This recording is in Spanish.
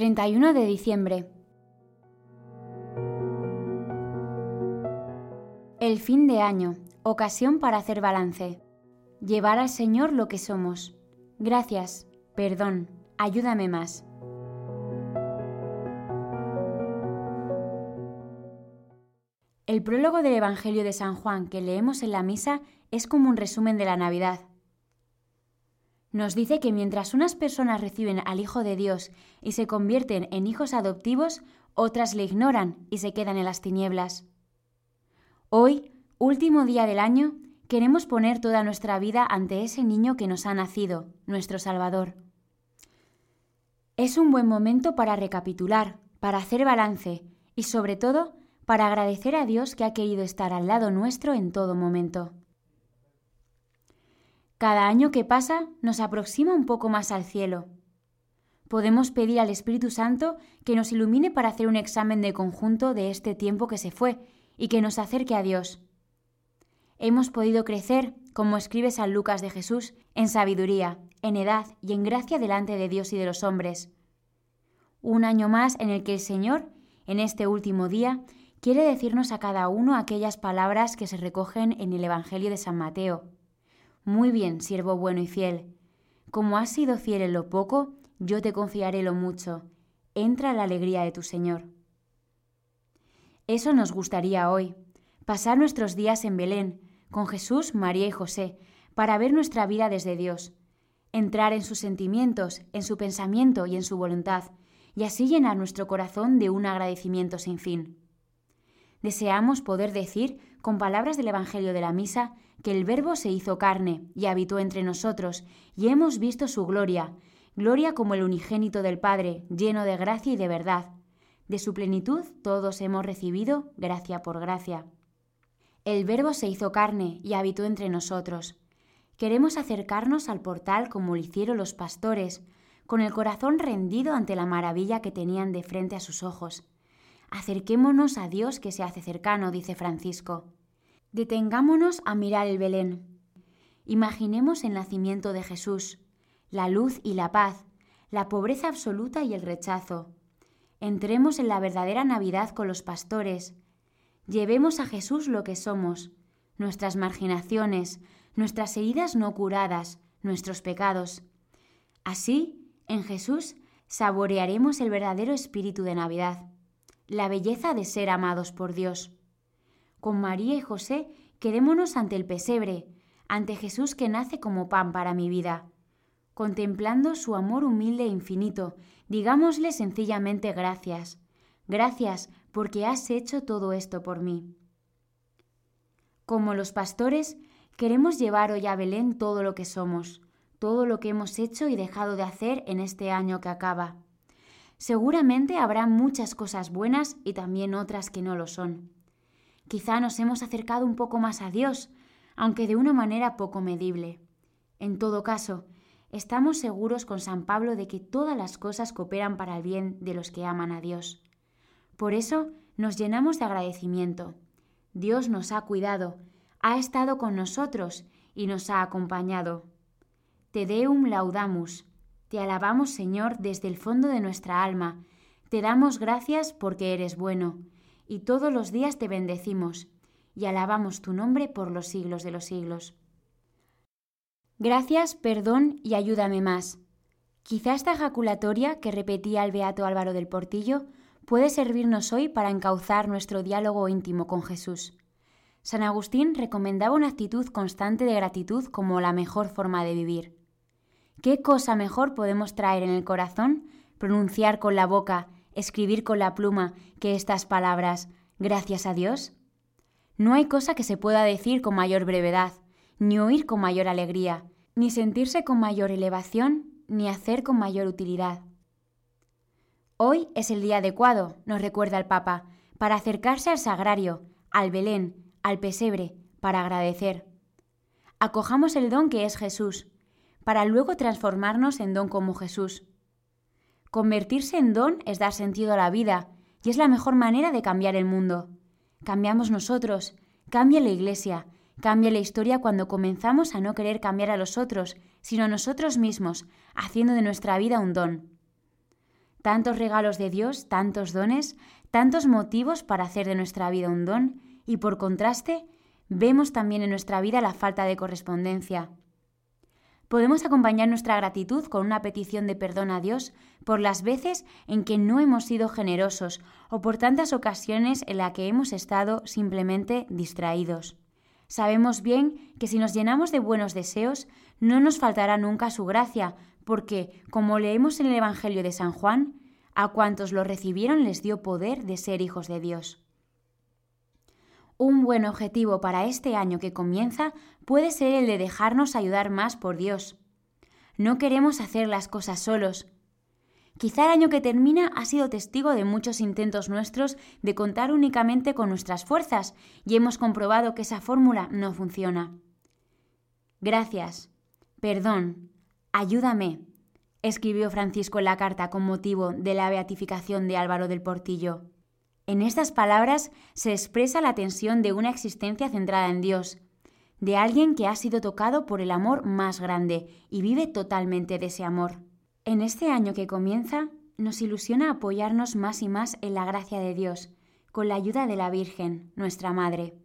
31 de diciembre. El fin de año, ocasión para hacer balance. Llevar al Señor lo que somos. Gracias, perdón, ayúdame más. El prólogo del Evangelio de San Juan que leemos en la misa es como un resumen de la Navidad. Nos dice que mientras unas personas reciben al Hijo de Dios y se convierten en hijos adoptivos, otras le ignoran y se quedan en las tinieblas. Hoy, último día del año, queremos poner toda nuestra vida ante ese niño que nos ha nacido, nuestro Salvador. Es un buen momento para recapitular, para hacer balance y sobre todo para agradecer a Dios que ha querido estar al lado nuestro en todo momento. Cada año que pasa nos aproxima un poco más al cielo. Podemos pedir al Espíritu Santo que nos ilumine para hacer un examen de conjunto de este tiempo que se fue y que nos acerque a Dios. Hemos podido crecer, como escribe San Lucas de Jesús, en sabiduría, en edad y en gracia delante de Dios y de los hombres. Un año más en el que el Señor, en este último día, quiere decirnos a cada uno aquellas palabras que se recogen en el Evangelio de San Mateo. Muy bien, siervo bueno y fiel. Como has sido fiel en lo poco, yo te confiaré lo mucho. Entra la alegría de tu Señor. Eso nos gustaría hoy, pasar nuestros días en Belén, con Jesús, María y José, para ver nuestra vida desde Dios, entrar en sus sentimientos, en su pensamiento y en su voluntad, y así llenar nuestro corazón de un agradecimiento sin fin. Deseamos poder decir, con palabras del Evangelio de la Misa, que el Verbo se hizo carne y habitó entre nosotros, y hemos visto su gloria, gloria como el unigénito del Padre, lleno de gracia y de verdad. De su plenitud todos hemos recibido gracia por gracia. El Verbo se hizo carne y habitó entre nosotros. Queremos acercarnos al portal como lo hicieron los pastores, con el corazón rendido ante la maravilla que tenían de frente a sus ojos. Acerquémonos a Dios que se hace cercano, dice Francisco. Detengámonos a mirar el Belén. Imaginemos el nacimiento de Jesús, la luz y la paz, la pobreza absoluta y el rechazo. Entremos en la verdadera Navidad con los pastores. Llevemos a Jesús lo que somos, nuestras marginaciones, nuestras heridas no curadas, nuestros pecados. Así, en Jesús, saborearemos el verdadero espíritu de Navidad la belleza de ser amados por Dios. Con María y José quedémonos ante el pesebre, ante Jesús que nace como pan para mi vida. Contemplando su amor humilde e infinito, digámosle sencillamente gracias. Gracias porque has hecho todo esto por mí. Como los pastores, queremos llevar hoy a Belén todo lo que somos, todo lo que hemos hecho y dejado de hacer en este año que acaba. Seguramente habrá muchas cosas buenas y también otras que no lo son. Quizá nos hemos acercado un poco más a Dios, aunque de una manera poco medible. En todo caso, estamos seguros con San Pablo de que todas las cosas cooperan para el bien de los que aman a Dios. Por eso nos llenamos de agradecimiento. Dios nos ha cuidado, ha estado con nosotros y nos ha acompañado. Te deum laudamus, te alabamos, Señor, desde el fondo de nuestra alma. Te damos gracias porque eres bueno, y todos los días te bendecimos, y alabamos tu nombre por los siglos de los siglos. Gracias, perdón y ayúdame más. Quizá esta ejaculatoria que repetía el beato Álvaro del Portillo puede servirnos hoy para encauzar nuestro diálogo íntimo con Jesús. San Agustín recomendaba una actitud constante de gratitud como la mejor forma de vivir. ¿Qué cosa mejor podemos traer en el corazón, pronunciar con la boca, escribir con la pluma, que estas palabras, gracias a Dios? No hay cosa que se pueda decir con mayor brevedad, ni oír con mayor alegría, ni sentirse con mayor elevación, ni hacer con mayor utilidad. Hoy es el día adecuado, nos recuerda el Papa, para acercarse al sagrario, al Belén, al pesebre, para agradecer. Acojamos el don que es Jesús, para luego transformarnos en don como Jesús. Convertirse en don es dar sentido a la vida y es la mejor manera de cambiar el mundo. Cambiamos nosotros, cambia la Iglesia, cambia la historia cuando comenzamos a no querer cambiar a los otros, sino a nosotros mismos, haciendo de nuestra vida un don. Tantos regalos de Dios, tantos dones, tantos motivos para hacer de nuestra vida un don, y por contraste, vemos también en nuestra vida la falta de correspondencia. Podemos acompañar nuestra gratitud con una petición de perdón a Dios por las veces en que no hemos sido generosos o por tantas ocasiones en las que hemos estado simplemente distraídos. Sabemos bien que si nos llenamos de buenos deseos, no nos faltará nunca su gracia, porque, como leemos en el Evangelio de San Juan, a cuantos lo recibieron les dio poder de ser hijos de Dios. Un buen objetivo para este año que comienza puede ser el de dejarnos ayudar más por Dios. No queremos hacer las cosas solos. Quizá el año que termina ha sido testigo de muchos intentos nuestros de contar únicamente con nuestras fuerzas y hemos comprobado que esa fórmula no funciona. Gracias, perdón, ayúdame, escribió Francisco en la carta con motivo de la beatificación de Álvaro del Portillo. En estas palabras se expresa la tensión de una existencia centrada en Dios, de alguien que ha sido tocado por el amor más grande y vive totalmente de ese amor. En este año que comienza, nos ilusiona apoyarnos más y más en la gracia de Dios, con la ayuda de la Virgen, nuestra Madre.